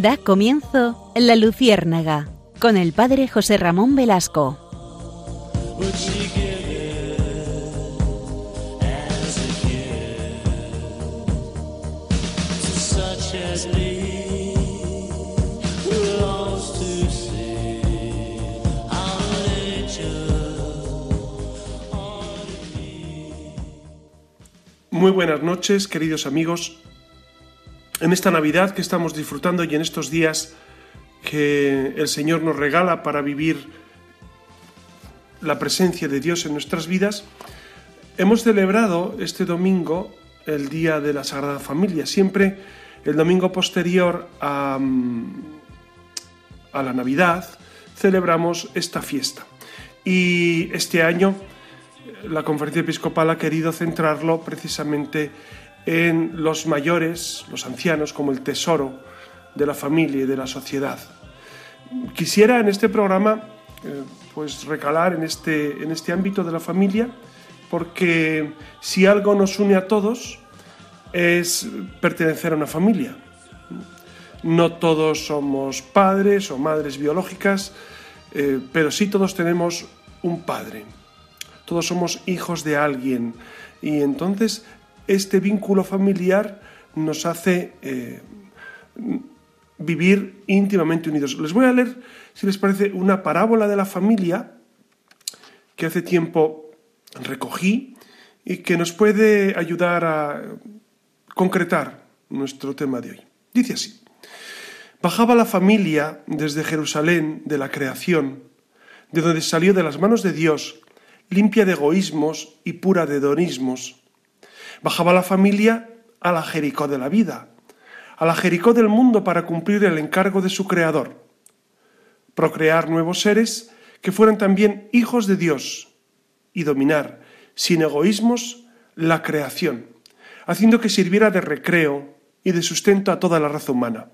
Da comienzo La Luciérnaga con el padre José Ramón Velasco. Muy buenas noches, queridos amigos. En esta Navidad que estamos disfrutando y en estos días que el Señor nos regala para vivir la presencia de Dios en nuestras vidas, hemos celebrado este domingo el Día de la Sagrada Familia. Siempre el domingo posterior a, a la Navidad celebramos esta fiesta. Y este año la conferencia episcopal ha querido centrarlo precisamente en los mayores, los ancianos, como el tesoro de la familia y de la sociedad. Quisiera en este programa eh, pues recalar en este, en este ámbito de la familia, porque si algo nos une a todos es pertenecer a una familia. No todos somos padres o madres biológicas, eh, pero sí todos tenemos un padre todos somos hijos de alguien. Y entonces este vínculo familiar nos hace eh, vivir íntimamente unidos. Les voy a leer, si les parece, una parábola de la familia que hace tiempo recogí y que nos puede ayudar a concretar nuestro tema de hoy. Dice así, bajaba la familia desde Jerusalén de la creación, de donde salió de las manos de Dios, limpia de egoísmos y pura de hedonismos. Bajaba la familia a la Jericó de la vida, a la Jericó del mundo para cumplir el encargo de su Creador, procrear nuevos seres que fueran también hijos de Dios y dominar, sin egoísmos, la creación, haciendo que sirviera de recreo y de sustento a toda la raza humana.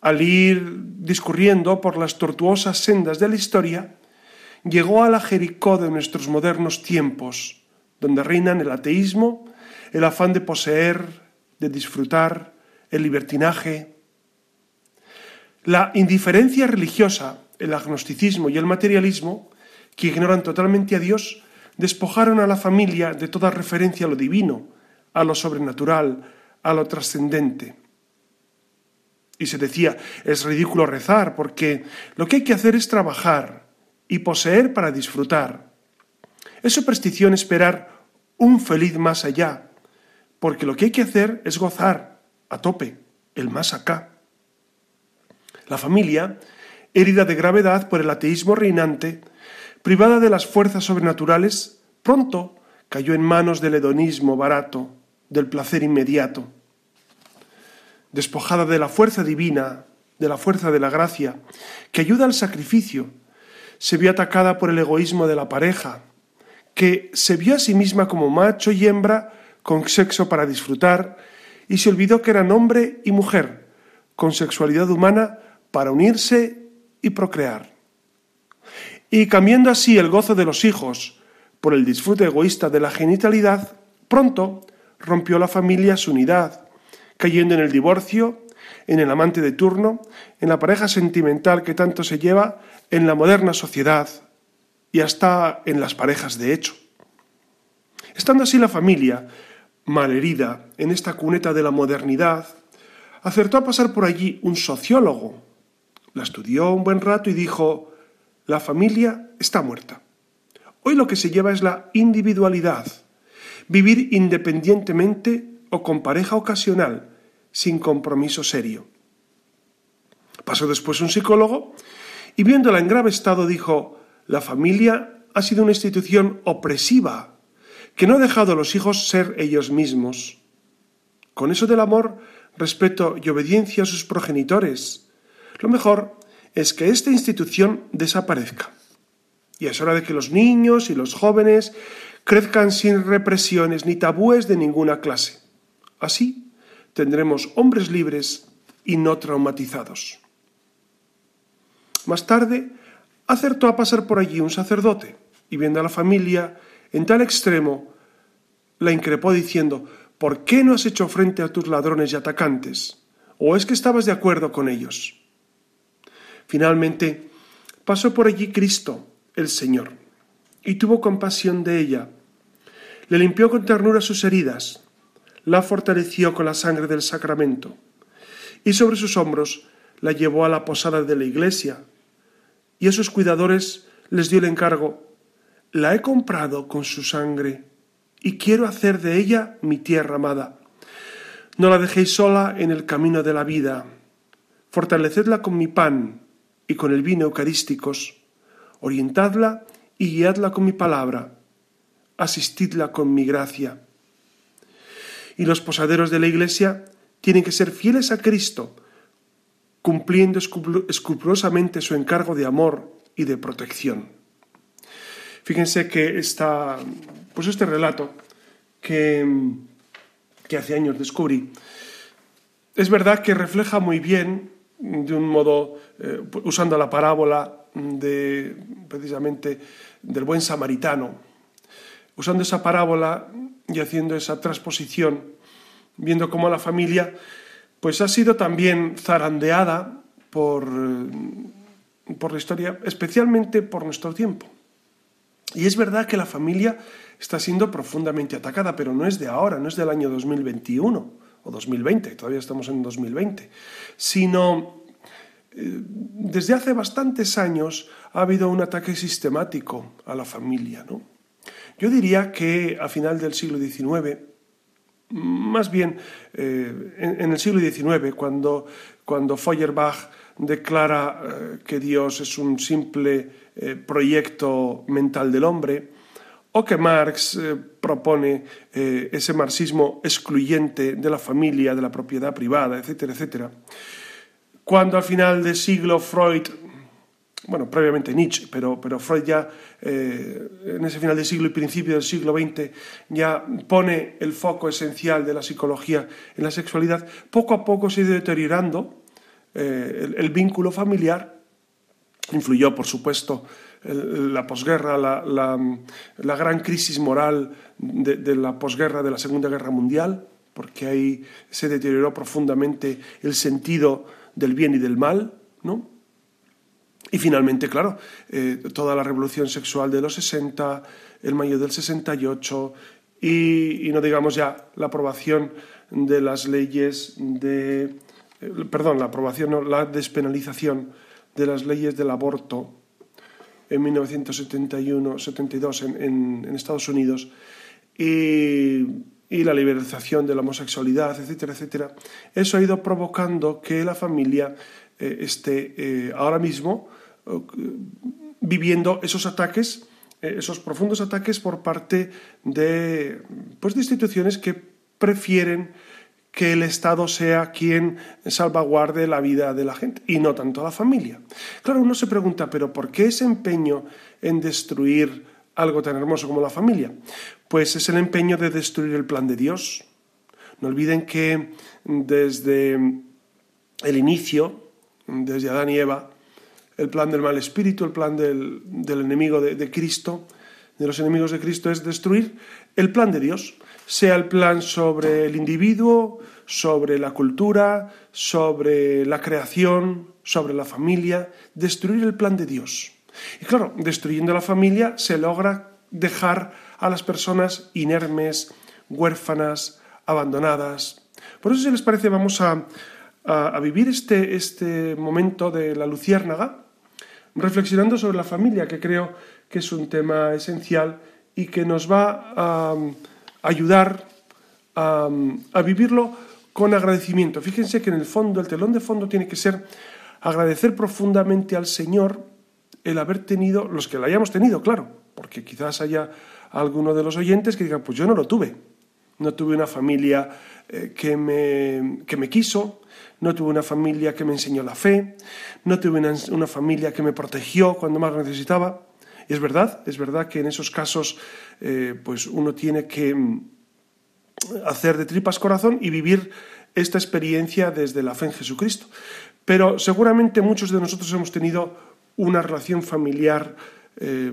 Al ir discurriendo por las tortuosas sendas de la historia, llegó a la Jericó de nuestros modernos tiempos, donde reinan el ateísmo, el afán de poseer, de disfrutar, el libertinaje. La indiferencia religiosa, el agnosticismo y el materialismo, que ignoran totalmente a Dios, despojaron a la familia de toda referencia a lo divino, a lo sobrenatural, a lo trascendente. Y se decía, es ridículo rezar, porque lo que hay que hacer es trabajar, y poseer para disfrutar. Es superstición esperar un feliz más allá, porque lo que hay que hacer es gozar a tope, el más acá. La familia, herida de gravedad por el ateísmo reinante, privada de las fuerzas sobrenaturales, pronto cayó en manos del hedonismo barato, del placer inmediato. Despojada de la fuerza divina, de la fuerza de la gracia, que ayuda al sacrificio, se vio atacada por el egoísmo de la pareja, que se vio a sí misma como macho y hembra con sexo para disfrutar y se olvidó que eran hombre y mujer con sexualidad humana para unirse y procrear. Y cambiando así el gozo de los hijos por el disfrute egoísta de la genitalidad, pronto rompió la familia su unidad, cayendo en el divorcio, en el amante de turno, en la pareja sentimental que tanto se lleva en la moderna sociedad y hasta en las parejas de hecho. Estando así la familia, malherida en esta cuneta de la modernidad, acertó a pasar por allí un sociólogo. La estudió un buen rato y dijo, la familia está muerta. Hoy lo que se lleva es la individualidad, vivir independientemente o con pareja ocasional, sin compromiso serio. Pasó después un psicólogo y viéndola en grave estado dijo, la familia ha sido una institución opresiva, que no ha dejado a los hijos ser ellos mismos. Con eso del amor, respeto y obediencia a sus progenitores, lo mejor es que esta institución desaparezca. Y es hora de que los niños y los jóvenes crezcan sin represiones ni tabúes de ninguna clase. Así tendremos hombres libres y no traumatizados. Más tarde, acertó a pasar por allí un sacerdote, y viendo a la familia en tal extremo, la increpó diciendo, ¿por qué no has hecho frente a tus ladrones y atacantes? ¿O es que estabas de acuerdo con ellos? Finalmente, pasó por allí Cristo, el Señor, y tuvo compasión de ella. Le limpió con ternura sus heridas, la fortaleció con la sangre del sacramento, y sobre sus hombros la llevó a la posada de la iglesia, y a sus cuidadores les dio el encargo, la he comprado con su sangre, y quiero hacer de ella mi tierra amada. No la dejéis sola en el camino de la vida, fortalecedla con mi pan y con el vino eucarísticos, orientadla y guiadla con mi palabra, asistidla con mi gracia. Y los posaderos de la Iglesia tienen que ser fieles a Cristo, cumpliendo escrupulosamente su encargo de amor y de protección. Fíjense que esta, pues este relato que, que hace años descubrí, es verdad que refleja muy bien, de un modo, eh, usando la parábola de, precisamente del buen samaritano, usando esa parábola y haciendo esa transposición, viendo cómo la familia pues ha sido también zarandeada por, por la historia, especialmente por nuestro tiempo. Y es verdad que la familia está siendo profundamente atacada, pero no es de ahora, no es del año 2021 o 2020, todavía estamos en 2020, sino eh, desde hace bastantes años ha habido un ataque sistemático a la familia. ¿no? Yo diría que a final del siglo XIX, más bien eh, en, el siglo XIX, cuando, cuando Feuerbach declara eh, que Dios es un simple proyecto mental del hombre, o que Marx propone ese marxismo excluyente de la familia, de la propiedad privada, etcétera, etcétera. Cuando al final del siglo Freud, bueno, previamente Nietzsche, pero, pero Freud ya eh, en ese final del siglo y principio del siglo XX ya pone el foco esencial de la psicología en la sexualidad, poco a poco se ha ido deteriorando eh, el, vínculo familiar. Influyó, por supuesto, la posguerra, la, gran crisis moral de, de la posguerra de la Segunda Guerra Mundial, porque ahí se deterioró profundamente el sentido del bien y del mal, ¿no? Y finalmente, claro, eh, toda la revolución sexual de los 60, el mayo del 68 y, y no digamos ya la aprobación de las leyes de... Eh, perdón, la aprobación, no, la despenalización de las leyes del aborto en 1971-72 en, en, Estados Unidos y y la liberalización de la homosexualidad, etcétera, etcétera, eso ha ido provocando que la familia eh, esté ahora mismo viviendo esos ataques, esos profundos ataques por parte de, pues, de instituciones que prefieren que el Estado sea quien salvaguarde la vida de la gente y no tanto la familia. Claro, uno se pregunta, pero ¿por qué ese empeño en destruir algo tan hermoso como la familia? Pues es el empeño de destruir el plan de Dios. No olviden que desde el inicio, desde Adán y Eva, el plan del mal espíritu, el plan del, enemigo de, Cristo, de los enemigos de Cristo, es destruir el plan de Dios, sea el plan sobre el individuo, sobre la cultura, sobre la creación, sobre la familia, destruir el plan de Dios. Y claro, destruyendo la familia se logra dejar a las personas inermes, huérfanas, abandonadas. Por eso, si les parece, vamos a, vivir este, este momento de la luciérnaga reflexionando sobre la familia, que creo que es un tema esencial y que nos va a, ayudar a, a, vivirlo con agradecimiento. Fíjense que en el fondo, el telón de fondo tiene que ser agradecer profundamente al Señor el haber tenido, los que lo hayamos tenido, claro, porque quizás haya alguno de los oyentes que digan, pues yo no lo tuve. No tuve una familia eh, que, me, que, me, quiso, no tuve una familia que me enseñó la fe, no tuve una, familia que me protegió cuando más lo necesitaba. Y es verdad, es verdad que en esos casos eh, pues uno tiene que mm, hacer de tripas corazón y vivir esta experiencia desde la fe en Jesucristo. Pero seguramente muchos de nosotros hemos tenido una relación familiar eh,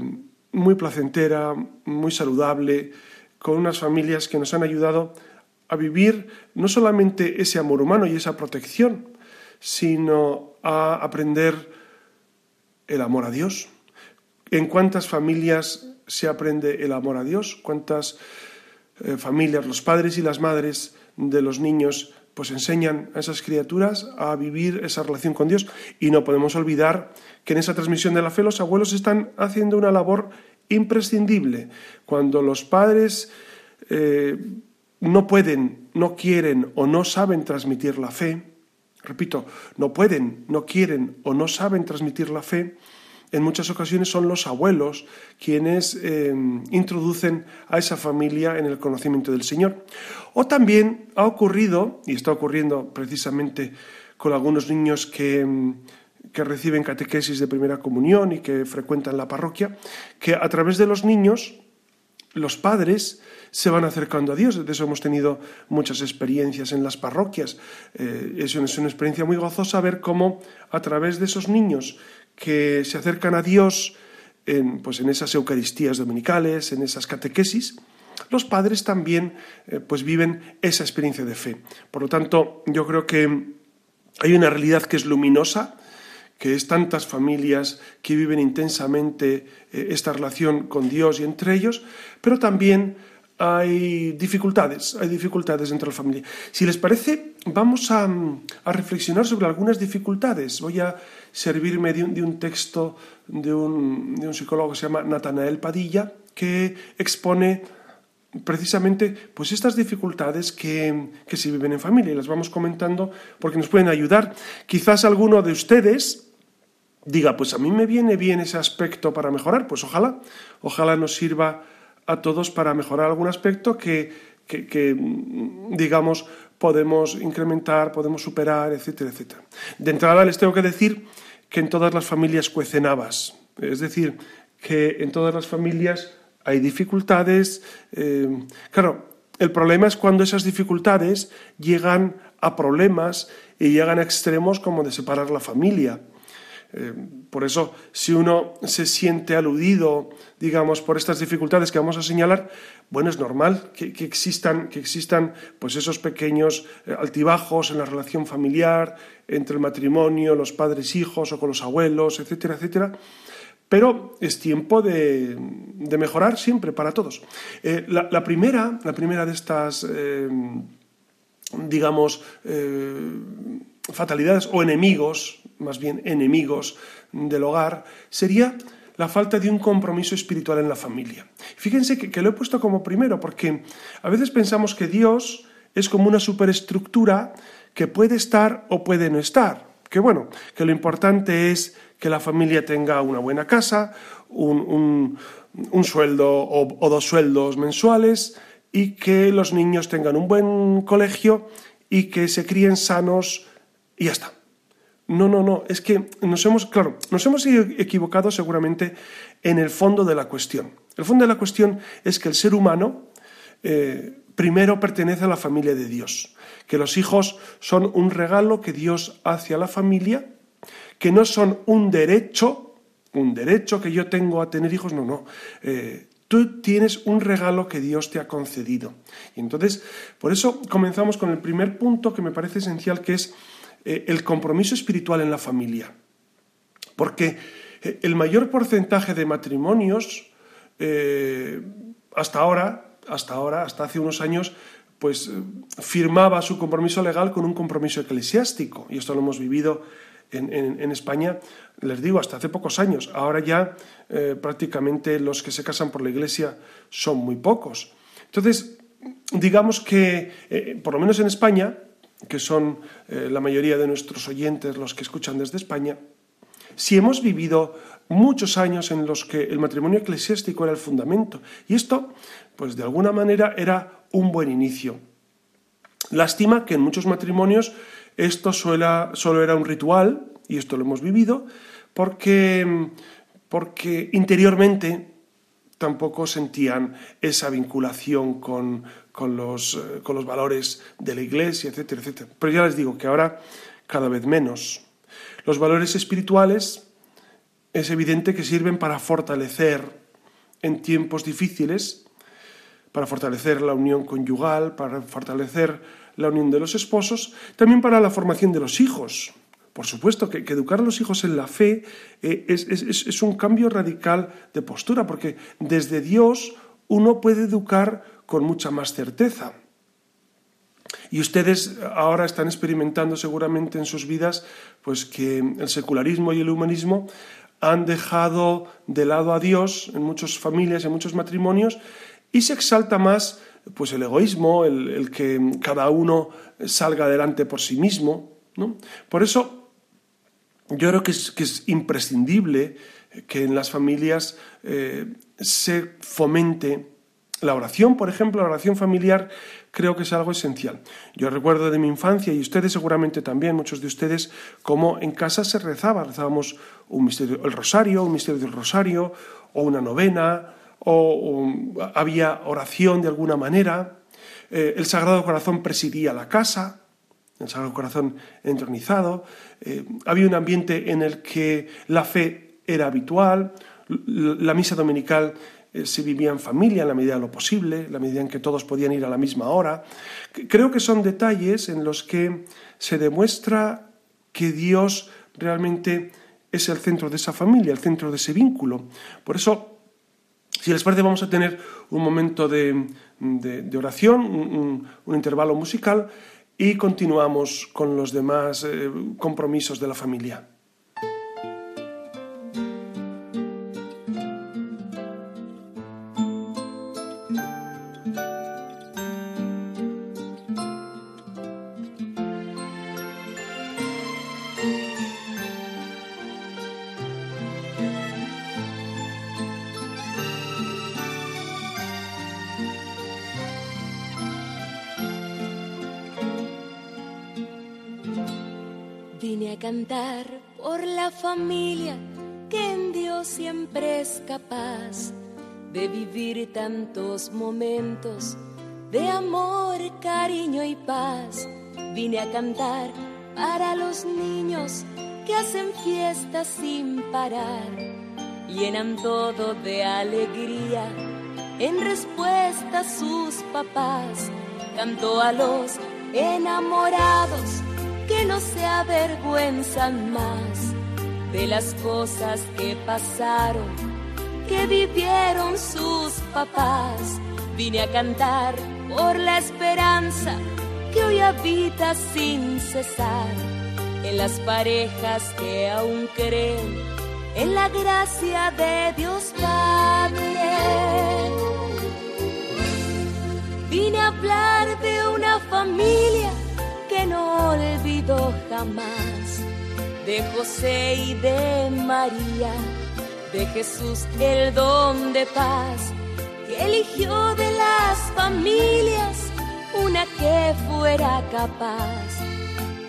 muy placentera, muy saludable, con unas familias que nos han ayudado a vivir no solamente ese amor humano y esa protección, sino a aprender el amor a Dios. ¿En cuántas familias se aprende el amor a Dios? ¿Cuántas eh, familias, los padres y las madres de los niños, pues enseñan a esas criaturas a vivir esa relación con Dios? Y no podemos olvidar que en esa transmisión de la fe los abuelos están haciendo una labor imprescindible. Cuando los padres eh, no pueden, no quieren o no saben transmitir la fe, repito, no pueden, no quieren o no saben transmitir la fe, en muchas ocasiones son los abuelos quienes eh, introducen a esa familia en el conocimiento del Señor. O también ha ocurrido, y está ocurriendo precisamente con algunos niños que, que reciben catequesis de primera comunión y que frecuentan la parroquia, que a través de los niños, los padres se van acercando a Dios. De eso hemos tenido muchas experiencias en las parroquias. Eh, es, una, experiencia muy gozosa ver cómo a través de esos niños que se acercan a Dios en, pues en esas Eucaristías dominicales, en esas catequesis, los padres también eh, pues viven esa experiencia de fe. Por lo tanto, yo creo que hay una realidad que es luminosa, que es tantas familias que viven intensamente eh, esta relación con Dios y entre ellos, pero también hay dificultades, hay dificultades entre la familia. Si les parece, vamos a, reflexionar sobre algunas dificultades. Voy a servirme de un, texto de un, psicólogo que se llama Natanael Padilla, que expone precisamente pues estas dificultades que, que se viven en familia y las vamos comentando porque nos pueden ayudar. Quizás alguno de ustedes diga, pues a mí me viene bien ese aspecto para mejorar, pues ojalá, ojalá nos sirva a todos para mejorar algún aspecto que, digamos, podemos incrementar, podemos superar, etcétera, etcétera. De entrada les tengo que decir que en todas las familias cuecen habas, es decir, que en todas las familias hay dificultades. Eh, claro, el problema es cuando esas dificultades llegan a problemas y llegan a extremos como de separar la familia. Eh, por eso, si uno se siente aludido, digamos, por estas dificultades que vamos a señalar, bueno, es normal que, existan, que existan pues esos pequeños eh, altibajos en la relación familiar, entre el matrimonio, los padres hijos o con los abuelos, etcétera, etcétera. Pero es tiempo de, mejorar siempre para todos. Eh, la, primera, la primera de estas, digamos, fatalidades o enemigos, más bien enemigos del hogar, sería la falta de un compromiso espiritual en la familia. Fíjense que, lo he puesto como primero porque a veces pensamos que Dios es como una superestructura que puede estar o puede no estar. Que bueno, que lo importante es que la familia tenga una buena casa, un, sueldo o, o dos sueldos mensuales y que los niños tengan un buen colegio y que se críen sanos y ya está. No, no, no, es que nos hemos, claro, nos hemos equivocado seguramente en el fondo de la cuestión. El fondo de la cuestión es que el ser humano eh, primero pertenece a la familia de Dios, que los hijos son un regalo que Dios hace a la familia, que no son un derecho, un derecho que yo tengo a tener hijos, no, no. Eh, tú tienes un regalo que Dios te ha concedido. Y entonces, por eso comenzamos con el primer punto que me parece esencial, que es eh, el compromiso espiritual en la familia. Porque eh, el mayor porcentaje de matrimonios eh, hasta ahora, hasta ahora, hasta hace unos años, pues firmaba su compromiso legal con un compromiso eclesiástico. Y esto lo hemos vivido en, España, les digo, hasta hace pocos años. Ahora ya prácticamente los que se casan por la iglesia son muy pocos. Entonces, digamos que, por lo menos en España, que son eh, la mayoría de nuestros oyentes los que escuchan desde España, si hemos vivido muchos años en los que el matrimonio eclesiástico era el fundamento, y esto, pues de alguna manera era un buen inicio. Lástima que en muchos matrimonios esto solo era un ritual, y esto lo hemos vivido, porque, porque interiormente tampoco sentían esa vinculación con, con los, eh, con los valores de la Iglesia, etcétera, etcétera. Pero ya les digo que ahora cada vez menos. Los valores espirituales es evidente que sirven para fortalecer en tiempos difíciles, para fortalecer la unión conyugal, para fortalecer la unión de los esposos, también para la formación de los hijos. Por supuesto que, educar a los hijos en la fe eh, es, un cambio radical de postura, porque desde Dios uno puede educar con mucha más certeza. Y ustedes ahora están experimentando seguramente en sus vidas pues que el secularismo y el humanismo han dejado de lado a Dios en muchas familias, en muchos matrimonios, y se exalta más pues el egoísmo, el, que cada uno salga adelante por sí mismo. Por eso yo creo que es, imprescindible que en las familias eh, se fomente la oración, por ejemplo, la oración familiar, creo que es algo esencial. Yo recuerdo de mi infancia, y ustedes seguramente también, muchos de ustedes, cómo en casa se rezaba, rezábamos un misterio, el rosario, un misterio del rosario, o una novena, o, había oración de alguna manera. Eh, el Sagrado Corazón presidía la casa, el Sagrado Corazón entronizado. Eh, había un ambiente en el que la fe era habitual, la misa dominical eh, se vivía en familia en la medida de lo posible, en la medida en que todos podían ir a la misma hora. Creo que son detalles en los que se demuestra que Dios realmente es el centro de esa familia, el centro de ese vínculo. Por eso, si les parece, vamos a tener un momento de, oración, un, intervalo musical y continuamos con los demás eh, compromisos de la familia. Cantar por la familia que en Dios siempre es capaz de vivir tantos momentos de amor, cariño y paz. Vine a cantar para los niños que hacen fiestas sin parar, llenan todo de alegría en respuesta a sus papás. Canto a los enamorados que no se avergüenzan más de las cosas que pasaron, que vivieron sus papás. Vine a cantar por la esperanza que hoy habita sin cesar en las parejas que aún creen en la gracia de Dios Padre. Vine a hablar de una familia olvido jamás de José y de María, de Jesús el don de paz, que eligió de las familias una que fuera capaz,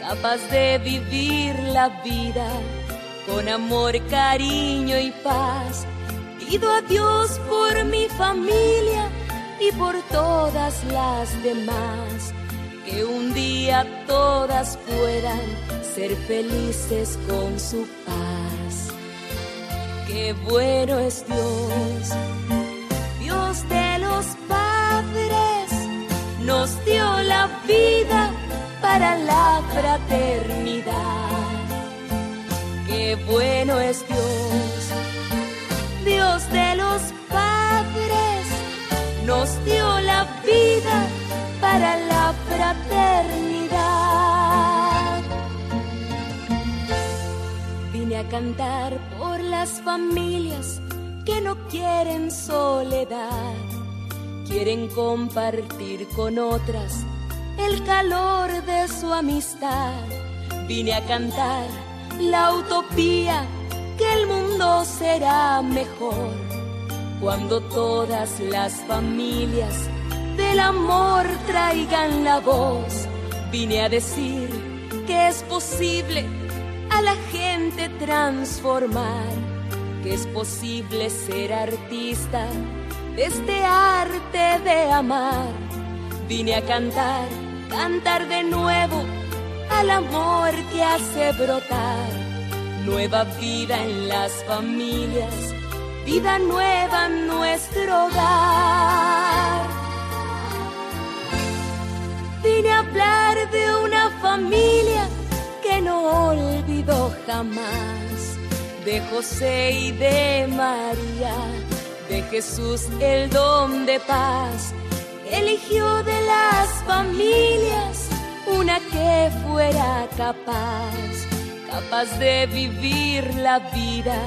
capaz de vivir la vida con amor, cariño y paz. Pido a Dios por mi familia y por todas las demás que un día todas puedan ser felices con su paz. Qué bueno es Dios, Dios de los padres, nos dio la vida para la fraternidad. Qué bueno es Dios, Dios de los padres, nos dio la vida para la fraternidad. Vine a cantar por las familias que no quieren soledad, quieren compartir con otras el calor de su amistad. Vine a cantar la utopía que el mundo será mejor cuando todas las familias del amor traigan la voz. Vine a decir que es posible a la gente transformar, que es posible ser artista de este arte de amar. Vine a cantar, cantar de nuevo al amor que hace brotar nueva vida en las familias, vida nueva en nuestro hogar. Hablar de una familia que no olvidó jamás, de José y de María, de Jesús el don de paz. Eligió de las familias una que fuera capaz, capaz de vivir la vida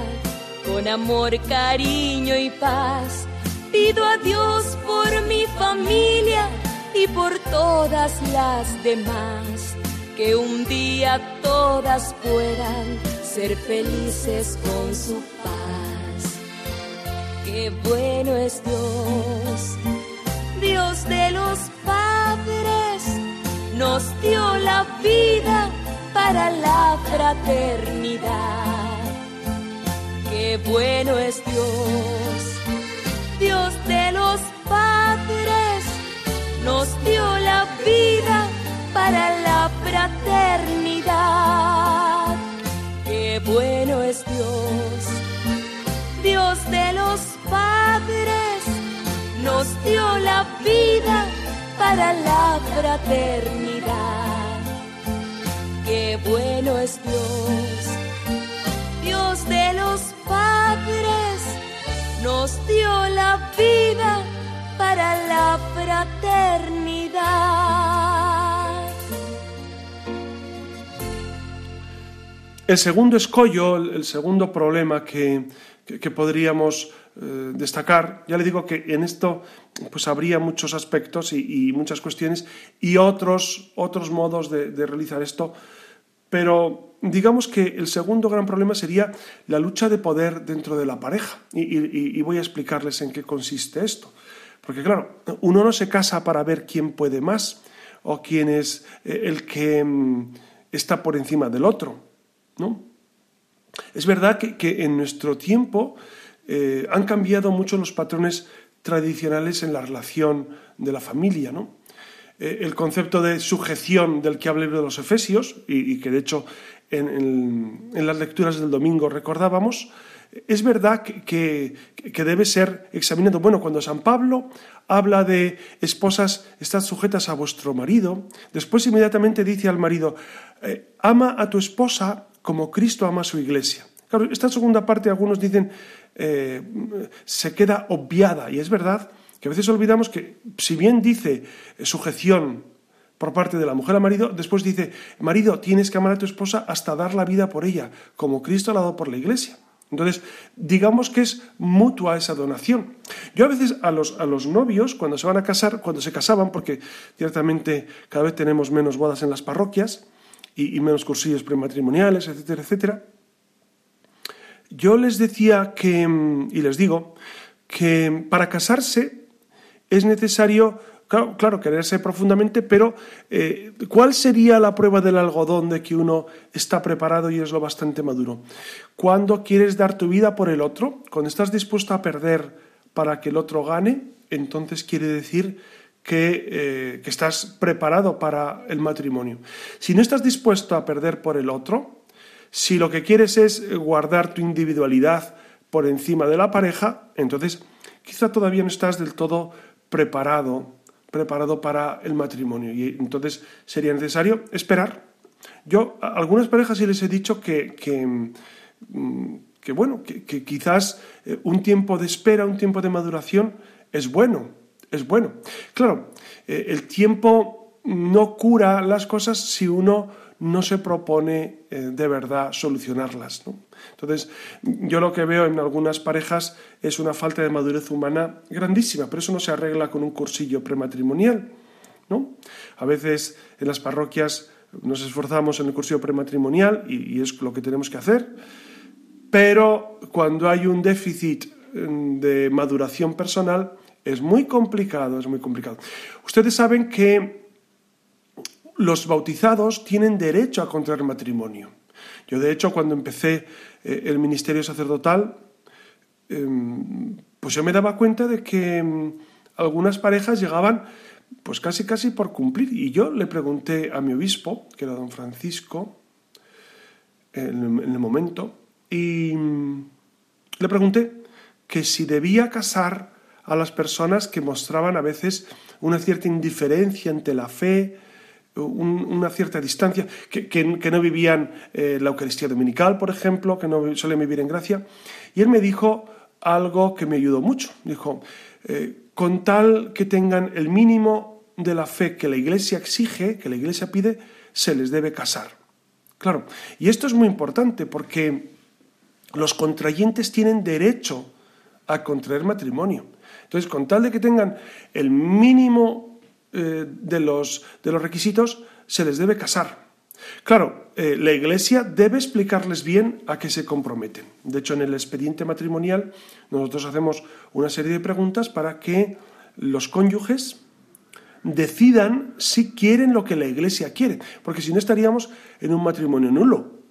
con amor, cariño y paz. Pido a Dios por mi familia y por todas las demás, que un día todas puedan ser felices con su paz. Qué bueno es Dios, Dios de los padres, nos dio la vida para la fraternidad. Qué bueno es Dios, Dios de los padres nos dio la vida para la fraternidad. Qué bueno es Dios, Dios de los padres, nos dio la vida para la fraternidad. Qué bueno es Dios, Dios de los padres, nos dio la vida para la fraternidad. El segundo escollo, el segundo problema que, podríamos eh, destacar, ya le digo que en esto pues habría muchos aspectos y, muchas cuestiones y otros, otros modos de, realizar esto, pero digamos que el segundo gran problema sería la lucha de poder dentro de la pareja y voy a explicarles en qué consiste esto. Porque claro, uno no se casa para ver quién puede más o quién es eh, el que mm, está por encima del otro, ¿no? Es verdad que, en nuestro tiempo eh, han cambiado mucho los patrones tradicionales en la relación de la familia, ¿no? Eh, el concepto de sujeción del que habla de los Efesios, y, que de hecho en, las lecturas del domingo recordábamos, es verdad que, debe ser examinado. Bueno, cuando San Pablo habla de esposas, estad sujetas a vuestro marido, después inmediatamente dice al marido, eh, ama a tu esposa como Cristo ama a su iglesia. Claro, esta segunda parte algunos dicen eh, se queda obviada y es verdad que a veces olvidamos que si bien dice sujeción por parte de la mujer al marido, después dice, marido, tienes que amar a tu esposa hasta dar la vida por ella, como Cristo ha dado por la iglesia. Entonces, digamos que es mutua esa donación. Yo a veces a los, a los novios, cuando se van a casar, cuando se casaban, porque ciertamente cada vez tenemos menos bodas en las parroquias y, menos cursillos prematrimoniales, etcétera, etcétera, yo les decía que, y les digo, que para casarse es necesario Claro, quererse profundamente, pero eh, ¿cuál sería la prueba del algodón de que uno está preparado y es lo bastante maduro? Cuando quieres dar tu vida por el otro, cuando estás dispuesto a perder para que el otro gane, entonces quiere decir que, eh, que estás preparado para el matrimonio. Si no estás dispuesto a perder por el otro, si lo que quieres es guardar tu individualidad por encima de la pareja, entonces quizá todavía no estás del todo preparado preparado para el matrimonio y entonces sería necesario esperar. Yo a algunas parejas sí les he dicho que, que, mm, bueno, que, quizás eh, un tiempo de espera, un tiempo de maduración es bueno, es bueno. Claro, eh, el tiempo no cura las cosas si uno no se propone eh, de verdad solucionarlas. Entonces, yo lo que veo en algunas parejas es una falta de madurez humana grandísima, pero eso no se arregla con un cursillo prematrimonial. ¿no? A veces en las parroquias nos esforzamos en el cursillo prematrimonial y, es lo que tenemos que hacer, pero cuando hay un déficit mm, de maduración personal es muy complicado, es muy complicado. Ustedes saben que los bautizados tienen derecho a contraer matrimonio. Yo, de hecho, cuando empecé eh, el ministerio sacerdotal, em, pues yo me daba cuenta de que em, algunas parejas llegaban pues casi casi por cumplir. Y yo le pregunté a mi obispo, que era don Francisco, en, el momento, y em, le pregunté que si debía casar a las personas que mostraban a veces una cierta indiferencia ante la fe, una cierta distancia, que, no vivían eh, la Eucaristía Dominical, por ejemplo, que no suelen vivir en gracia. Y él me dijo algo que me ayudó mucho. Dijo, eh, con tal que tengan el mínimo de la fe que la Iglesia exige, que la Iglesia pide, se les debe casar. Claro, y esto es muy importante porque los contrayentes tienen derecho a contraer matrimonio. Entonces, con tal de que tengan el mínimo eh, de, los, de, los, requisitos, se les debe casar. Claro, eh, la Iglesia debe explicarles bien a qué se comprometen. De hecho, en el expediente matrimonial nosotros hacemos una serie de preguntas para que los cónyuges decidan si quieren lo que la Iglesia quiere, porque si no estaríamos en un matrimonio nulo.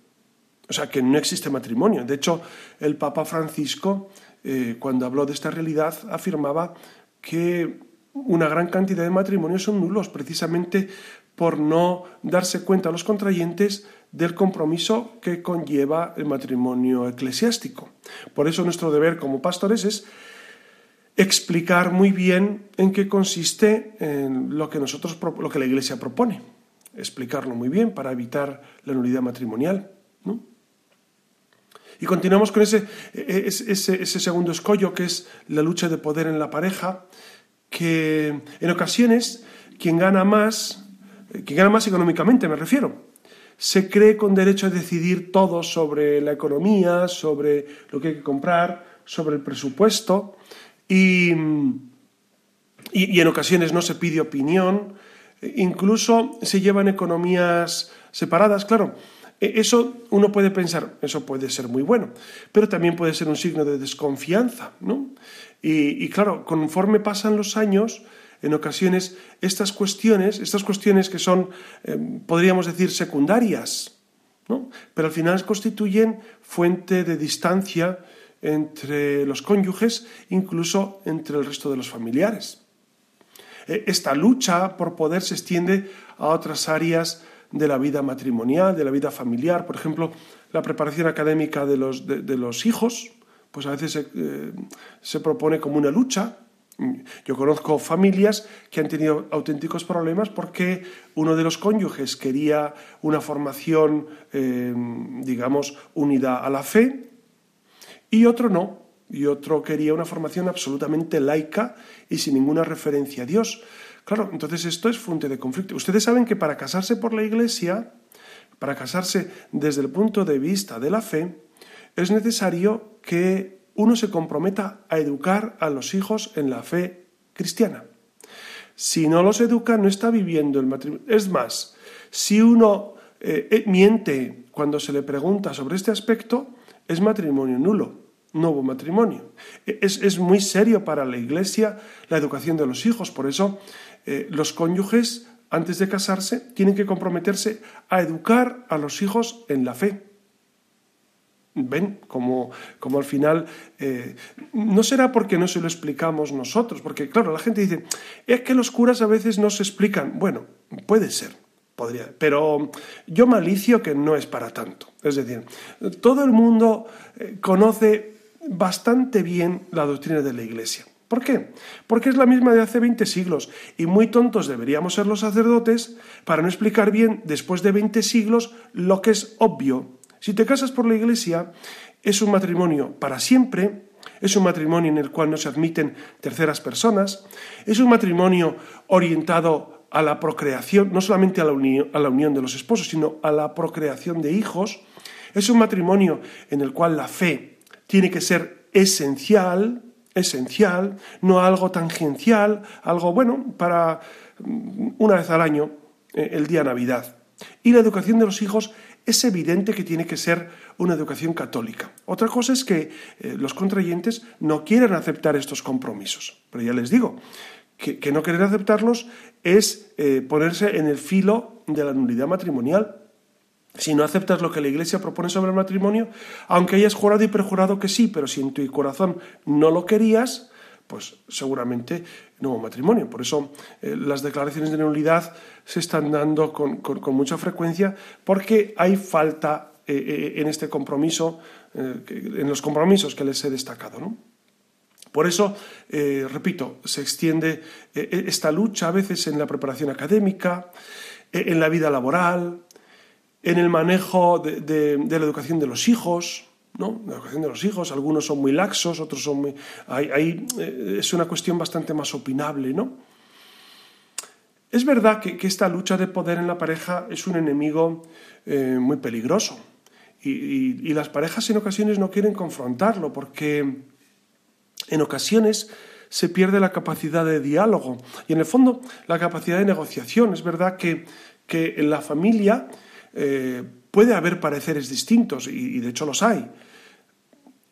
O sea, que no existe matrimonio. De hecho, el Papa Francisco, eh, cuando habló de esta realidad, afirmaba que una gran cantidad de matrimonios son nulos, precisamente por no darse cuenta a los contrayentes del compromiso que conlleva el matrimonio eclesiástico. Por eso nuestro deber como pastores es explicar muy bien en qué consiste lo que nosotros lo que la Iglesia propone, explicarlo muy bien para evitar la nulidad matrimonial. Y continuamos con ese, ese, ese segundo escollo que es la lucha de poder en la pareja, que en ocasiones quien gana más, quien gana más económicamente me refiero, se cree con derecho a decidir todo sobre la economía, sobre lo que hay que comprar, sobre el presupuesto, y, y, en ocasiones no se pide opinión, incluso se llevan economías separadas, claro. E, eso uno puede pensar, eso puede ser muy bueno, pero también puede ser un signo de desconfianza, ¿no? Y, claro, conforme pasan los años, en ocasiones estas cuestiones, estas cuestiones que son, eh, podríamos decir, secundarias, ¿no? pero al final constituyen fuente de distancia entre los cónyuges, incluso entre el resto de los familiares. E, esta lucha por poder se extiende a otras áreas de la vida matrimonial, de la vida familiar, por ejemplo, la preparación académica de los, de, los hijos, pues a veces se, eh, se propone como una lucha, yo conozco familias que han tenido auténticos problemas porque uno de los cónyuges quería una formación, eh, digamos, unida a la fe y otro no, y otro quería una formación absolutamente laica y sin ninguna referencia a Dios. Claro, entonces esto es fuente de conflicto. Ustedes saben que para casarse por la Iglesia, para casarse desde el punto de vista de la fe, es necesario que uno se comprometa a educar a los hijos en la fe cristiana. Si no los educa, no está viviendo el matrimonio. Es más, si uno eh, eh, miente cuando se le pregunta sobre este aspecto, es matrimonio nulo, nuevo matrimonio. E, es, muy serio para la Iglesia la educación de los hijos, por eso eh, los cónyuges, antes de casarse, tienen que comprometerse a educar a los hijos en la fe. ¿Ven? Como, como al final, eh, no será porque no se lo explicamos nosotros, porque claro, la gente dice, es que los curas a veces no se explican. Bueno, puede ser, podría, pero yo malicio que no es para tanto. Es decir, todo el mundo eh, conoce bastante bien la doctrina de la Iglesia. ¿Por qué? Porque es la misma de hace 20 siglos y muy tontos deberíamos ser los sacerdotes para no explicar bien después de 20 siglos lo que es obvio. Si te casas por la Iglesia, es un matrimonio para siempre, es un matrimonio en el cual no se admiten terceras personas, es un matrimonio orientado a la procreación, no solamente a la, unión, de los esposos, sino a la procreación de hijos. Es un matrimonio en el cual la fe tiene que ser esencial, esencial, no algo tangencial, algo bueno para mm, una vez al año, eh, el día Navidad. Y la educación de los hijos es evidente que tiene que ser una educación católica. Otra cosa es que eh, los contrayentes no quieren aceptar estos compromisos. Pero ya les digo, que, no querer aceptarlos es eh, ponerse en el filo de la nulidad matrimonial. Si no aceptas lo que la Iglesia propone sobre el matrimonio, aunque hayas jurado y perjurado que sí, pero si en tu corazón no lo querías, pues seguramente hubo matrimonio. Por eso eh, las declaraciones de nulidad se están dando con, mucha frecuencia porque hay falta eh, en este compromiso, en los compromisos que les he destacado. ¿no? Por eso, eh, repito, se extiende eh, esta lucha a veces en la preparación académica, en la vida laboral, en el manejo de, la educación de los hijos, La educación de los hijos, algunos son muy laxos, otros son muy... Ahí, eh, es una cuestión bastante más opinable, ¿no? Es verdad que, esta lucha de poder en la pareja es un enemigo eh, muy peligroso y, las parejas en ocasiones no quieren confrontarlo porque en ocasiones se pierde la capacidad de diálogo y en el fondo la capacidad de negociación. Es verdad que, que en la familia eh, puede haber pareceres distintos y, de hecho los hay,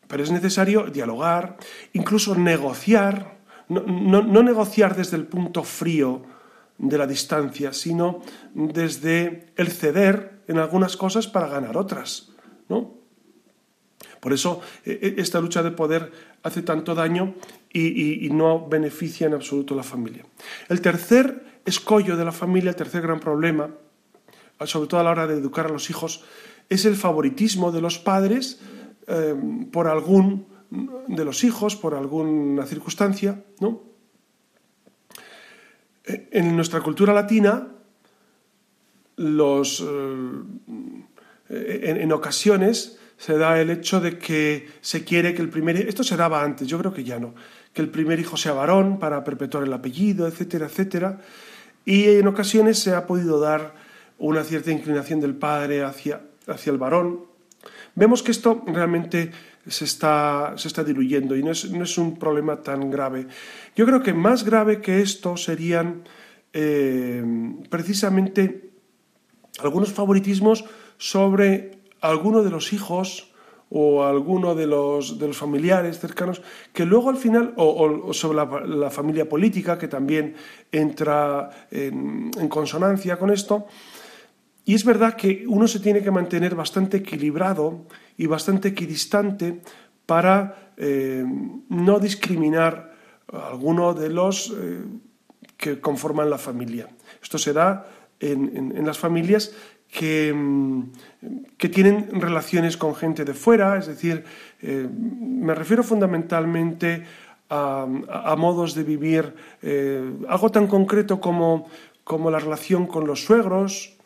pero es necesario dialogar, incluso negociar, no negociar desde el punto frío de la distancia, sino desde el ceder en algunas cosas para ganar otras. ¿no? Por eso e, e, esta lucha de poder hace tanto daño y, no beneficia en absoluto a la familia. El tercer escollo de la familia, el tercer gran problema, sobre todo a la hora de educar a los hijos, es el favoritismo de los padres eh, por algún de los hijos, por alguna circunstancia, ¿no? En nuestra cultura latina, los, eh, en, ocasiones se da el hecho de que se quiere que el primer... Esto se daba antes, yo creo que ya no. Que el primer hijo sea varón para perpetuar el apellido, etcétera, etcétera. Y en ocasiones se ha podido dar una cierta inclinación del padre hacia, hacia el varón. Vemos que esto realmente se está, se está diluyendo y no es, no es, un problema tan grave. Yo creo que más grave que esto serían eh, precisamente algunos favoritismos sobre alguno de los hijos o alguno de los, de los familiares cercanos, que luego al final, o, sobre la, familia política, que también entra en, en consonancia con esto, y es verdad que uno se tiene que mantener bastante equilibrado y bastante equidistante para eh, no discriminar a alguno de los eh, que conforman la familia. Esto se da en, las familias que, mm, que, tienen relaciones con gente de fuera, es decir, eh, me refiero fundamentalmente a, a modos de vivir, algo tan concreto como, como la relación con los suegros,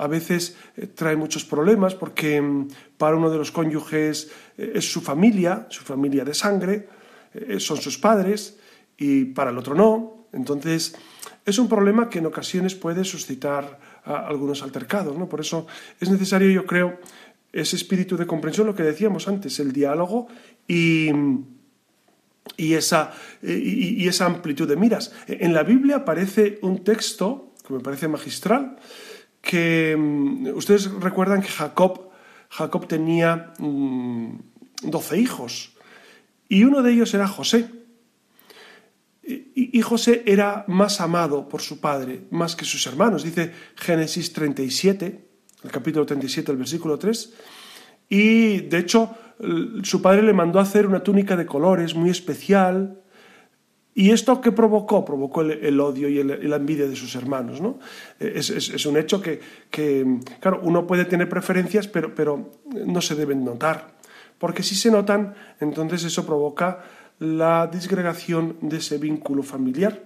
a veces eh, trae muchos problemas porque mm, para uno de los cónyuges eh, es su familia, su familia de sangre, eh, son sus padres y para el otro no. Entonces es un problema que en ocasiones puede suscitar algunos altercados. ¿no? Por eso es necesario, yo creo, ese espíritu de comprensión, lo que decíamos antes, el diálogo y, y, esa, y esa amplitud de miras. En la Biblia aparece un texto que me parece magistral, que mm, ustedes recuerdan que Jacob, Jacob tenía mm, doce hijos y uno de ellos era José. Y, José era más amado por su padre, más que sus hermanos. Dice Génesis 37, el capítulo 37, el versículo 3. Y de hecho, su padre le mandó hacer una túnica de colores muy especial, ¿Y esto qué provocó? Provocó el, odio y la envidia de sus hermanos. ¿no? Es, un hecho que, claro, uno puede tener preferencias, pero, pero no se deben notar. Porque si se notan, entonces eso provoca la disgregación de ese vínculo familiar.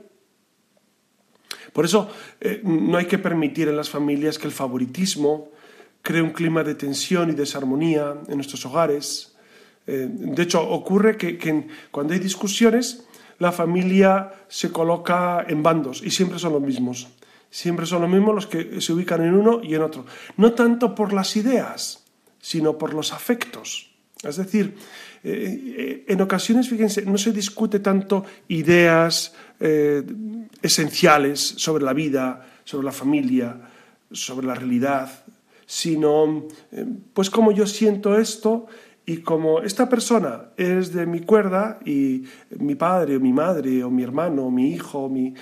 Por eso eh, no hay que permitir en las familias que el favoritismo cree un clima de tensión y desarmonía en nuestros hogares. Eh, de hecho, ocurre que, que cuando hay discusiones, la familia se coloca en bandos y siempre son los mismos. Siempre son los mismos los que se ubican en uno y en otro. No tanto por las ideas, sino por los afectos. Es decir, eh, eh, en ocasiones, fíjense, no se discute tanto ideas eh, esenciales sobre la vida, sobre la familia, sobre la realidad, sino, pues como yo siento esto y como esta persona es de mi cuerda y mi padre o mi madre o mi hermano o mi hijo, mi,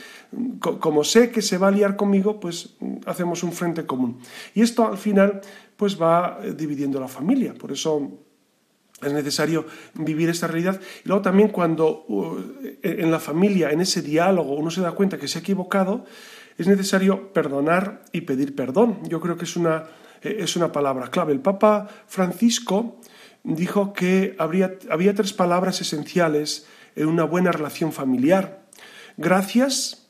como sé que se va a liar conmigo, pues hacemos un frente común. Y esto al final pues va eh, dividiendo la familia. Por eso es necesario vivir esta realidad. Y luego también cuando uh, en la familia, en ese diálogo, uno se da cuenta que se ha equivocado, es necesario perdonar y pedir perdón. Yo creo que es una, eh, es una palabra clave. El Papa Francisco dijo que habría, había tres palabras esenciales en una buena relación familiar. Gracias,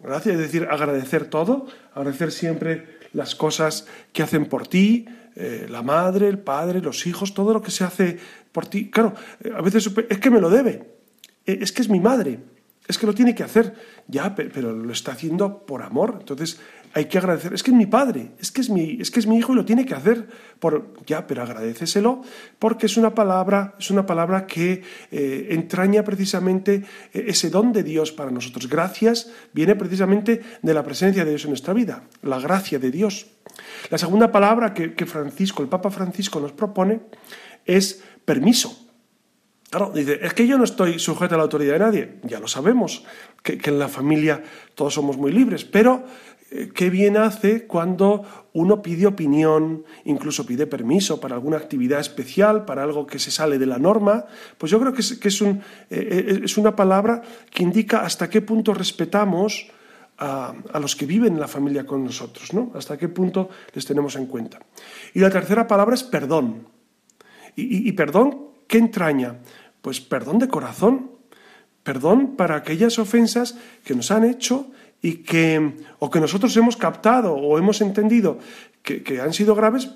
Gracia es decir, agradecer todo, agradecer siempre las cosas que hacen por ti, eh, la madre, el padre, los hijos, todo lo que se hace por ti. Claro, eh, a veces es que me lo debe, eh, es que es mi madre, es que lo tiene que hacer, ya, pero lo está haciendo por amor. Entonces hay que agradecer, es que es mi padre, es que es mi, es que es mi hijo y lo tiene que hacer por, ya, pero agradeceselo porque es una palabra, es una palabra que eh, entraña precisamente eh, ese don de Dios para nosotros. Gracias viene precisamente de la presencia de Dios en nuestra vida, la gracia de Dios. La segunda palabra que, Francisco, el Papa Francisco nos propone es permiso. Claro, dice, es que yo no estoy sujeto a la autoridad de nadie. Ya lo sabemos, que, en la familia todos somos muy libres, pero eh, qué bien hace cuando uno pide opinión, incluso pide permiso para alguna actividad especial, para algo que se sale de la norma, pues yo creo que es, eh, es una palabra que indica hasta qué punto respetamos a, los que viven en la familia con nosotros, ¿no? Hasta qué punto les tenemos en cuenta. Y la tercera palabra es perdón. y perdón, ¿qué entraña? Pues perdón de corazón, perdón para aquellas ofensas que nos han hecho y que, o que nosotros hemos captado o hemos entendido que, han sido graves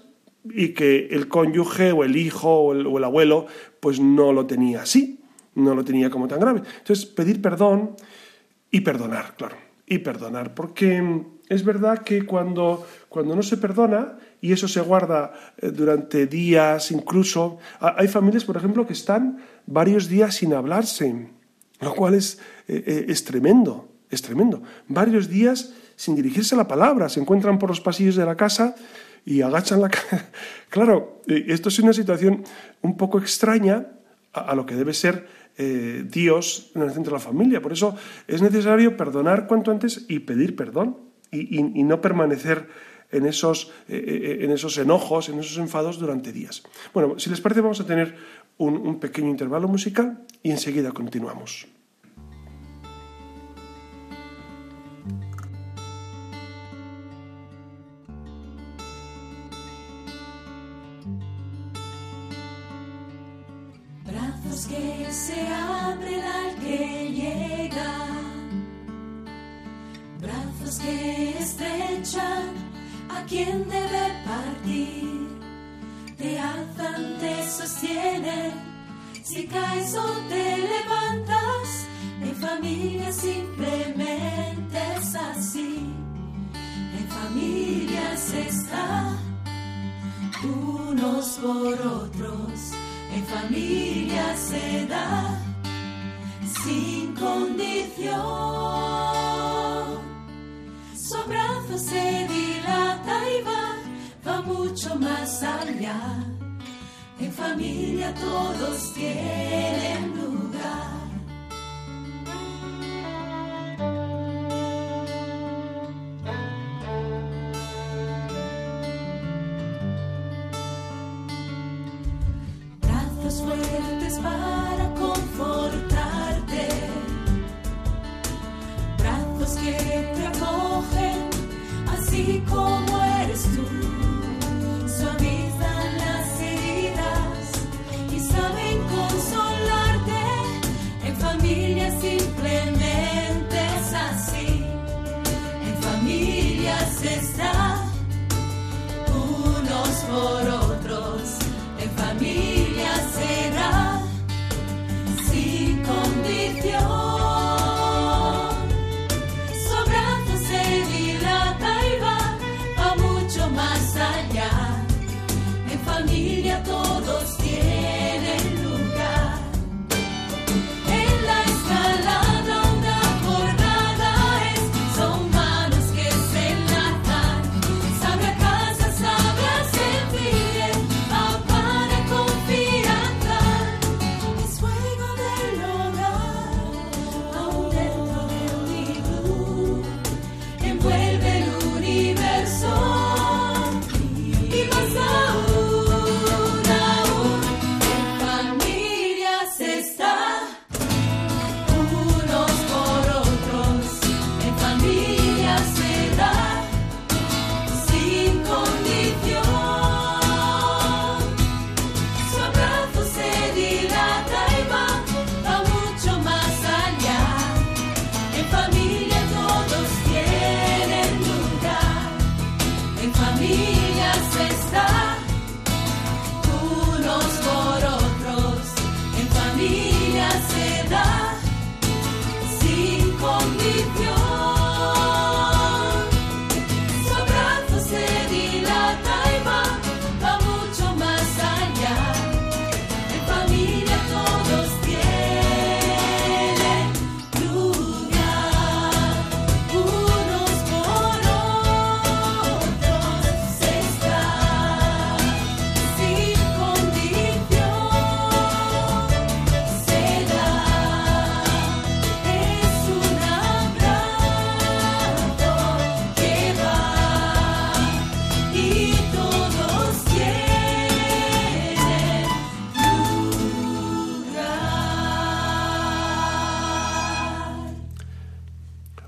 y que el cónyuge o el hijo o el, abuelo pues no lo tenía así, no lo tenía como tan grave. Entonces, pedir perdón y perdonar, claro, y perdonar, porque es verdad que cuando, cuando no se perdona y eso se guarda eh, durante días, incluso, hay familias, por ejemplo, que están varios días sin hablarse, lo cual es, eh, eh, es tremendo es tremendo. Varios días sin dirigirse la palabra, se encuentran por los pasillos de la casa y agachan la cara. Claro, esto es una situación un poco extraña a, lo que debe ser Dios en el centro de la familia. Por eso es necesario perdonar cuanto antes y pedir perdón y, no permanecer en esos, eh, en esos enojos, en esos enfados durante días. Bueno, si les parece vamos a tener un pequeño intervalo musical y enseguida continuamos. que se abren al que llega, que estrechan a quien debe partir, te alzan, te sostienen, si caes o te levantas, en familia simplemente es así, en familia se está unos por otros en familia se da sin condición. Su abrazo se dilata y va, va mucho más allá. En familia todos tienen lugar. familia todos tienen.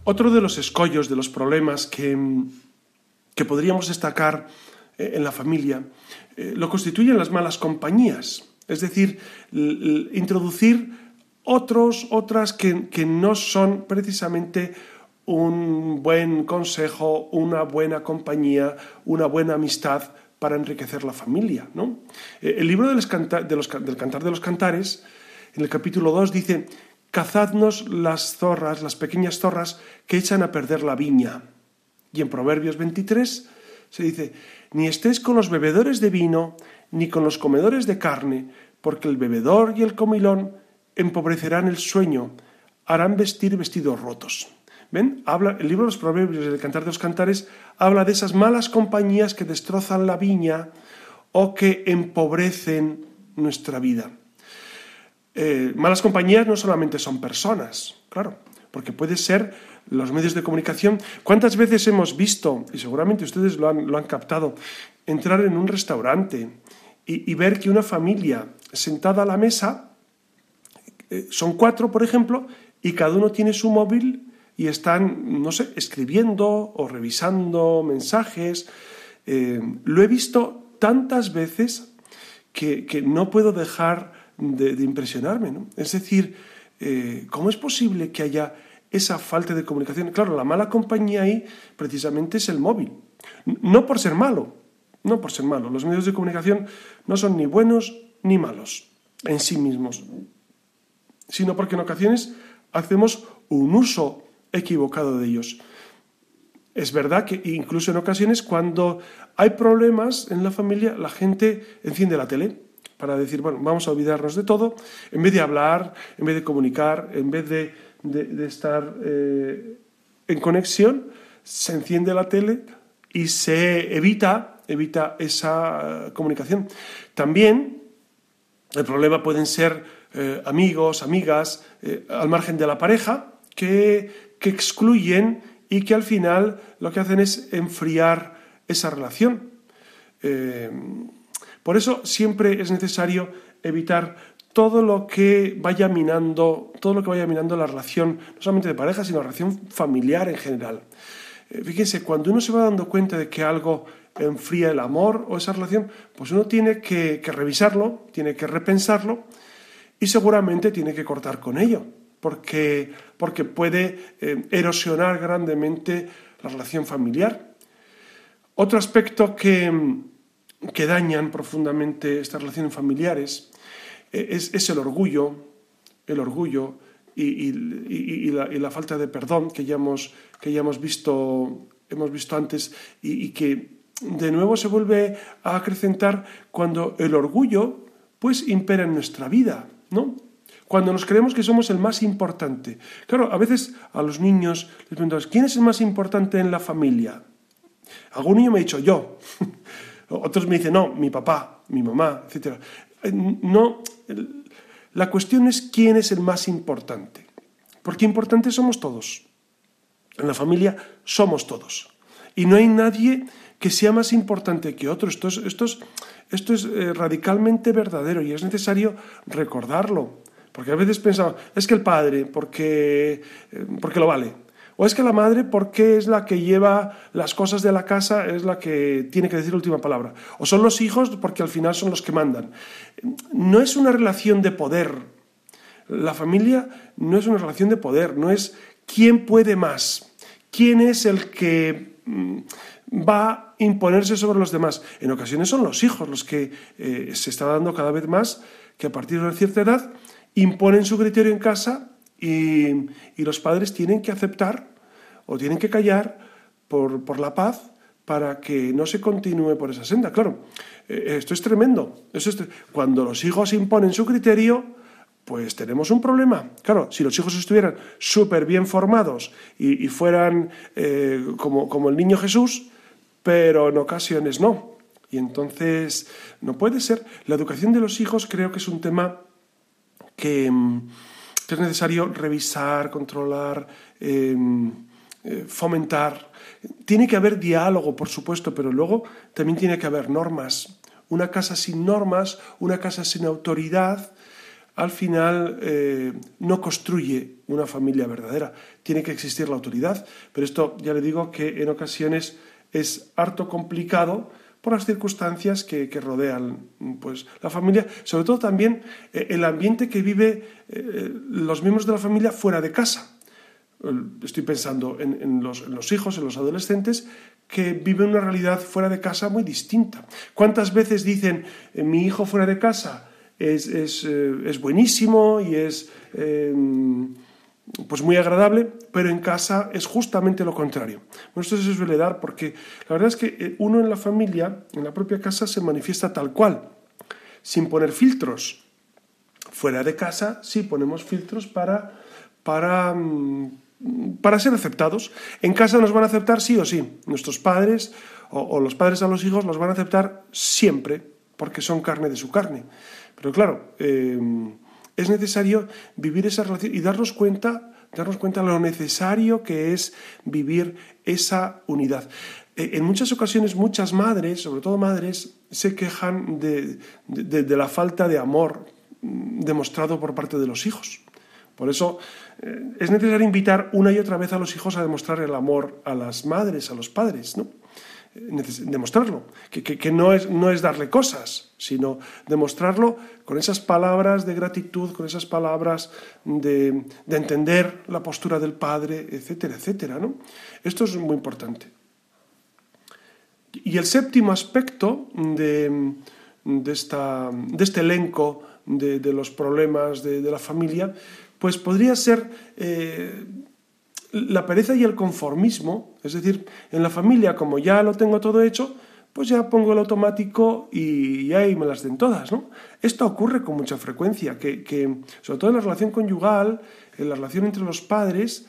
Otro de los escollos, de los problemas que, que podríamos destacar eh, en la familia, eh, lo constituyen las malas compañías. Es decir, introducir otros, otras que, que no son precisamente un buen consejo, una buena compañía, una buena amistad para enriquecer la familia. ¿no? Eh, el libro de los de los, del Cantar de los Cantares, en el capítulo 2, dice, cazadnos las zorras, las pequeñas zorras que echan a perder la viña. Y en Proverbios 23 se dice, ni estés con los bebedores de vino, ni con los comedores de carne, porque el bebedor y el comilón empobrecerán el sueño, harán vestir vestidos rotos. ¿Ven? Habla, el libro de los Proverbios, el Cantar de los Cantares, habla de esas malas compañías que destrozan la viña o que empobrecen nuestra vida. Eh, malas compañías no solamente son personas, claro, porque puede ser los medios de comunicación. ¿Cuántas veces hemos visto, y seguramente ustedes lo han, captado, entrar en un restaurante y ver que una familia sentada a la mesa eh, son cuatro, por ejemplo, y cada uno tiene su móvil y están, no sé, escribiendo o revisando mensajes. Eh, lo he visto tantas veces que, no puedo dejar de, impresionarme. Es decir, eh, ¿cómo es posible que haya esa falta de comunicación? Claro, la mala compañía ahí precisamente es el móvil. No por ser malo, no por ser malo. Los medios de comunicación no son ni buenos ni malos en sí mismos sino porque en ocasiones hacemos un uso equivocado de ellos. Es verdad que incluso en ocasiones cuando hay problemas en la familia, la gente enciende la tele para decir, bueno, vamos a olvidarnos de todo, en vez de hablar, en vez de comunicar, en vez de, estar eh, en conexión, se enciende la tele y se evita, evita esa comunicación. También el problema pueden ser eh, amigos, amigas, eh, al margen de la pareja, que, excluyen y que al final lo que hacen es enfriar esa relación. Eh, por eso siempre es necesario evitar todo lo que vaya minando, todo lo que vaya minando la relación, no solamente de pareja, sino la relación familiar en general. fíjense, cuando uno se va dando cuenta de que algo enfría el amor o esa relación, pues uno tiene que revisarlo, tiene que repensarlo y seguramente tiene que cortar con ello, porque, porque puede eh, erosionar grandemente la relación familiar. Otro aspecto que, que dañan profundamente estas relaciones familiares eh, es, el orgullo, el orgullo y, la, falta de perdón que ya hemos, que ya hemos, visto, hemos visto antes y, que de nuevo se vuelve a acrecentar cuando el orgullo pues impera en nuestra vida. ¿no? Cuando nos creemos que somos el más importante. Claro, a veces a los niños les preguntamos, ¿quién es el más importante en la familia? Algún niño me ha dicho yo. Otros me dicen, no, mi papá, mi mamá, etc. Eh, no, la cuestión es quién es el más importante. Porque importantes somos todos. En la familia somos todos. Y no hay nadie que sea más importante que otro. Esto es, esto es, esto es eh, radicalmente verdadero y es necesario recordarlo. Porque a veces pensamos, es que el padre, porque, eh, porque lo vale. O es que la madre, porque es la que lleva las cosas de la casa, es la que tiene que decir la última palabra. O son los hijos, porque al final son los que mandan. No es una relación de poder. La familia no es una relación de poder, no es quién puede más, quién es el que mm, va a imponerse sobre los demás. En ocasiones son los hijos los que eh, se está dando cada vez más que a partir de una cierta edad imponen su criterio en casa y, los padres tienen que aceptar o tienen que callar por, la paz para que no se continúe por esa senda. Claro, eh, esto es tremendo. Eso Cuando los hijos imponen su criterio, pues tenemos un problema. Claro, si los hijos estuvieran súper bien formados y, fueran eh, como, como el niño Jesús, pero en ocasiones no. Y entonces no puede ser. La educación de los hijos creo que es un tema que, mm, es necesario revisar, controlar, em, eh, fomentar. Tiene que haber diálogo, por supuesto, pero luego también tiene que haber normas. Una casa sin normas, una casa sin autoridad, al final eh, no construye una familia verdadera. Tiene que existir la autoridad, pero esto ya le digo que en ocasiones es harto complicado por las circunstancias que, rodean pues, la familia, sobre todo también eh, el ambiente que vive eh, los miembros de la familia fuera de casa. Estoy pensando en, los, hijos, en los adolescentes, que viven una realidad fuera de casa muy distinta. ¿Cuántas veces dicen, mi hijo fuera de casa es, es buenísimo y es pues muy agradable, pero en casa es justamente lo contrario. Bueno, esto se suele dar porque la verdad es que eh, uno en la familia, en la propia casa, se manifiesta tal cual, sin poner filtros. Fuera de casa sí ponemos filtros para, para, mm, para ser aceptados. En casa nos van a aceptar sí o sí. Nuestros padres o, los padres a los hijos los van a aceptar siempre porque son carne de su carne. Pero claro, eh, es necesario vivir esa relación y darnos cuenta, darnos cuenta de lo necesario que es vivir esa unidad. Eh, en muchas ocasiones muchas madres, sobre todo madres, se quejan de, la falta de amor mm, demostrado por parte de los hijos. Por eso eh, es necesario invitar una y otra vez a los hijos a demostrar el amor a las madres, a los padres, ¿no? Demostrarlo, que, no, es, no es darle cosas, sino demostrarlo con esas palabras de gratitud, con esas palabras de, entender la postura del Padre, etcétera, etcétera. ¿no? Esto es muy importante. Y el séptimo aspecto de, esta, de este elenco de, los problemas de, la familia, pues podría ser eh, la pereza y el conformismo, es decir, en la familia, como ya lo tengo todo hecho, pues ya pongo el automático y, ahí me las den todas, ¿no? Esto ocurre con mucha frecuencia, que, sobre todo en la relación conyugal, en la relación entre los padres,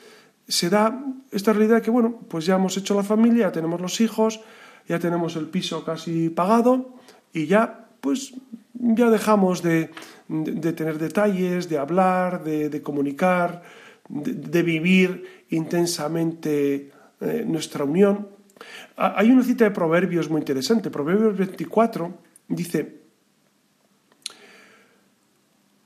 se da esta realidad que, bueno, pues ya hemos hecho la familia, ya tenemos los hijos, ya tenemos el piso casi pagado y ya, pues, ya dejamos de, tener detalles, de hablar, de, comunicar, de vivir intensamente eh, nuestra unión. Hay una cita de Proverbios muy interesante. Proverbios 24 dice,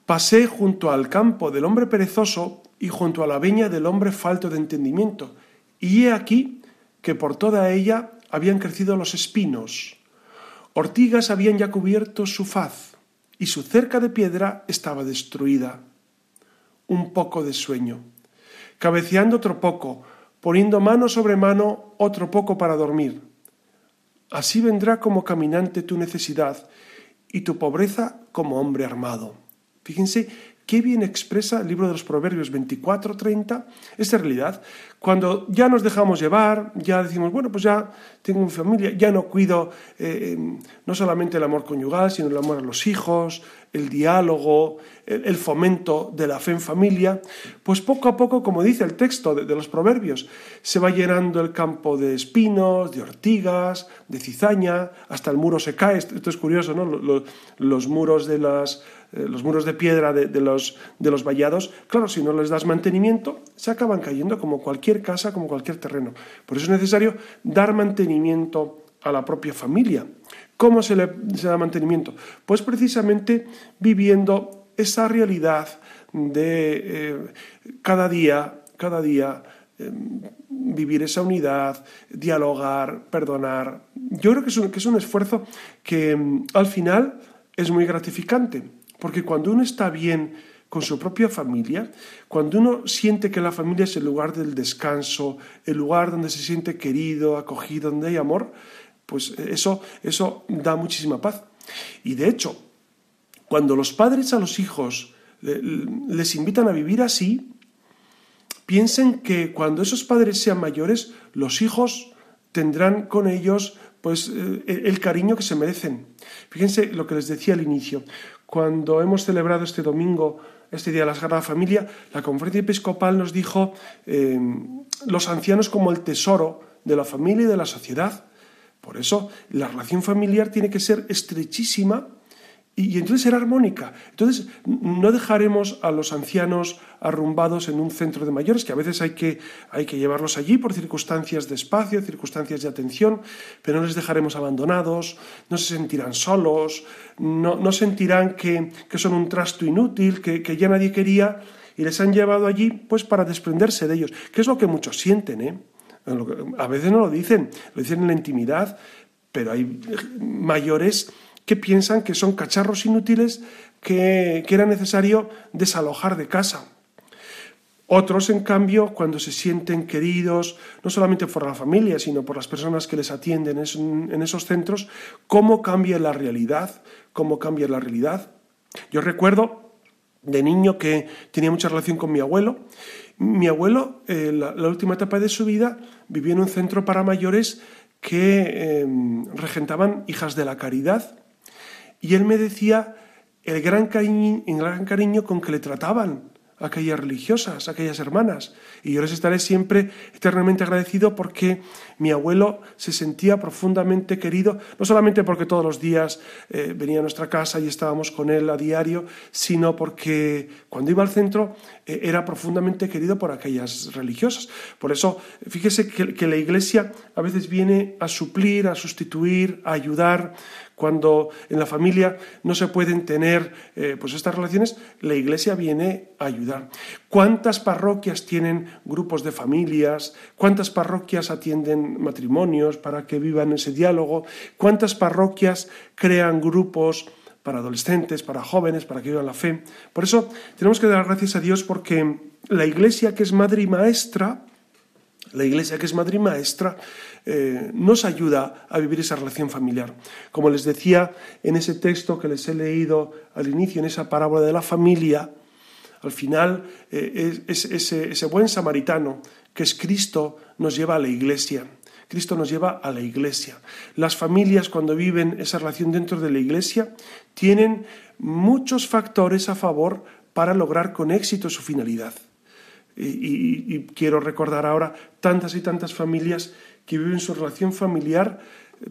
pasé junto al campo del hombre perezoso y junto a la veña del hombre falto de entendimiento. Y he aquí que por toda ella habían crecido los espinos. Ortigas habían ya cubierto su faz y su cerca de piedra estaba destruida. Un poco de sueño cabeceando otro poco, poniendo mano sobre mano otro poco para dormir. Así vendrá como caminante tu necesidad y tu pobreza como hombre armado. Fíjense qué bien expresa el libro de los Proverbios 24-30 esta realidad. Cuando ya nos dejamos llevar, ya decimos, bueno, pues ya tengo mi familia, ya no cuido eh, no solamente el amor conyugal, sino el amor a los hijos, el diálogo, el, fomento de la fe en familia, pues poco a poco, como dice el texto de, los proverbios, se va llenando el campo de espinos, de ortigas, de cizaña, hasta el muro se cae. Esto es curioso, ¿no? Los, muros de las eh, los muros de piedra de, los, de los vallados, claro, si no les das mantenimiento, se acaban cayendo como cualquier casa, como cualquier terreno. Por eso es necesario dar mantenimiento a la propia familia. ¿Cómo se le da mantenimiento? Pues precisamente viviendo esa realidad de eh, cada día, cada día eh, vivir esa unidad, dialogar, perdonar. Yo creo que es un, que es un esfuerzo que mm, al final es muy gratificante, porque cuando uno está bien con su propia familia, cuando uno siente que la familia es el lugar del descanso, el lugar donde se siente querido, acogido, donde hay amor, pues eso, eso da muchísima paz. Y de hecho, cuando los padres a los hijos les invitan a vivir así, piensen que cuando esos padres sean mayores, los hijos tendrán con ellos pues eh, el cariño que se merecen. Fíjense lo que les decía al inicio. Cuando hemos celebrado este domingo, este Día de la Sagrada Familia, la conferencia episcopal nos dijo eh, los ancianos como el tesoro de la familia y de la sociedad. Por eso la relación familiar tiene que ser estrechísima y, entonces era armónica. Entonces no dejaremos a los ancianos arrumbados en un centro de mayores, que a veces hay que, hay que llevarlos allí por circunstancias de espacio, circunstancias de atención, pero no les dejaremos abandonados, no se sentirán solos, no, no sentirán que, que, son un trasto inútil, que, que ya nadie quería y les han llevado allí pues para desprenderse de ellos, que es lo que muchos sienten, ¿eh? A veces no lo dicen, lo dicen en la intimidad, pero hay mayores que piensan que son cacharros inútiles que, era necesario desalojar de casa. Otros, en cambio, cuando se sienten queridos, no solamente por la familia, sino por las personas que les atienden en esos centros, cómo cambia la realidad, cómo cambia la realidad. Yo recuerdo de niño que tenía mucha relación con mi abuelo. Mi abuelo, eh, la, última etapa de su vida, vivía en un centro para mayores que em, regentaban hijas de la caridad y él me decía el gran, cariño, gran cariño con que le trataban aquellas religiosas, aquellas hermanas. Y yo les estaré siempre eternamente agradecido porque mi abuelo se sentía profundamente querido, no solamente porque todos los días eh, venía a nuestra casa y estábamos con él a diario, sino porque cuando iba al centro era profundamente querido por aquellas religiosas. Por eso, fíjese que, que la Iglesia a veces viene a suplir, a sustituir, a ayudar cuando en la familia no se pueden tener eh, pues estas relaciones, la Iglesia viene a ayudar. ¿Cuántas parroquias tienen grupos de familias? ¿Cuántas parroquias atienden matrimonios para que vivan ese diálogo? ¿Cuántas parroquias crean grupos para adolescentes, para jóvenes, para que vivan la fe? Por eso tenemos que dar gracias a Dios porque la Iglesia que es madre y maestra, la Iglesia que es madre y maestra, eh, nos ayuda a vivir esa relación familiar. Como les decía en ese texto que les he leído al inicio, en esa parábola de la familia, al final eh, es, ese, ese buen samaritano que es Cristo nos lleva a la iglesia. Cristo nos lleva a la iglesia. Las familias cuando viven esa relación dentro de la iglesia tienen muchos factores a favor para lograr con éxito su finalidad. y, quiero recordar ahora tantas y tantas familias que viven su relación familiar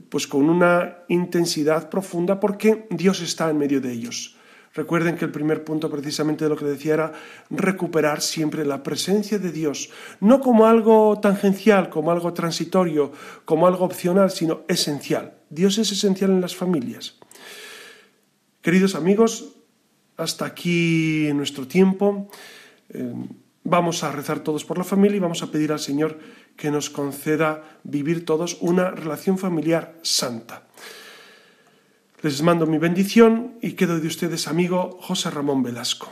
pues con una intensidad profunda porque Dios está en medio de ellos. Recuerden que el primer punto precisamente de lo que decía era recuperar siempre la presencia de Dios, no como algo tangencial, como algo transitorio, como algo opcional, sino esencial. Dios es esencial en las familias. Queridos amigos, hasta aquí nuestro tiempo. Eh, vamos a rezar todos por la familia y vamos a pedir al Señor que nos conceda vivir todos una relación familiar santa. Les mando mi bendición y quedo de ustedes amigo José Ramón Velasco.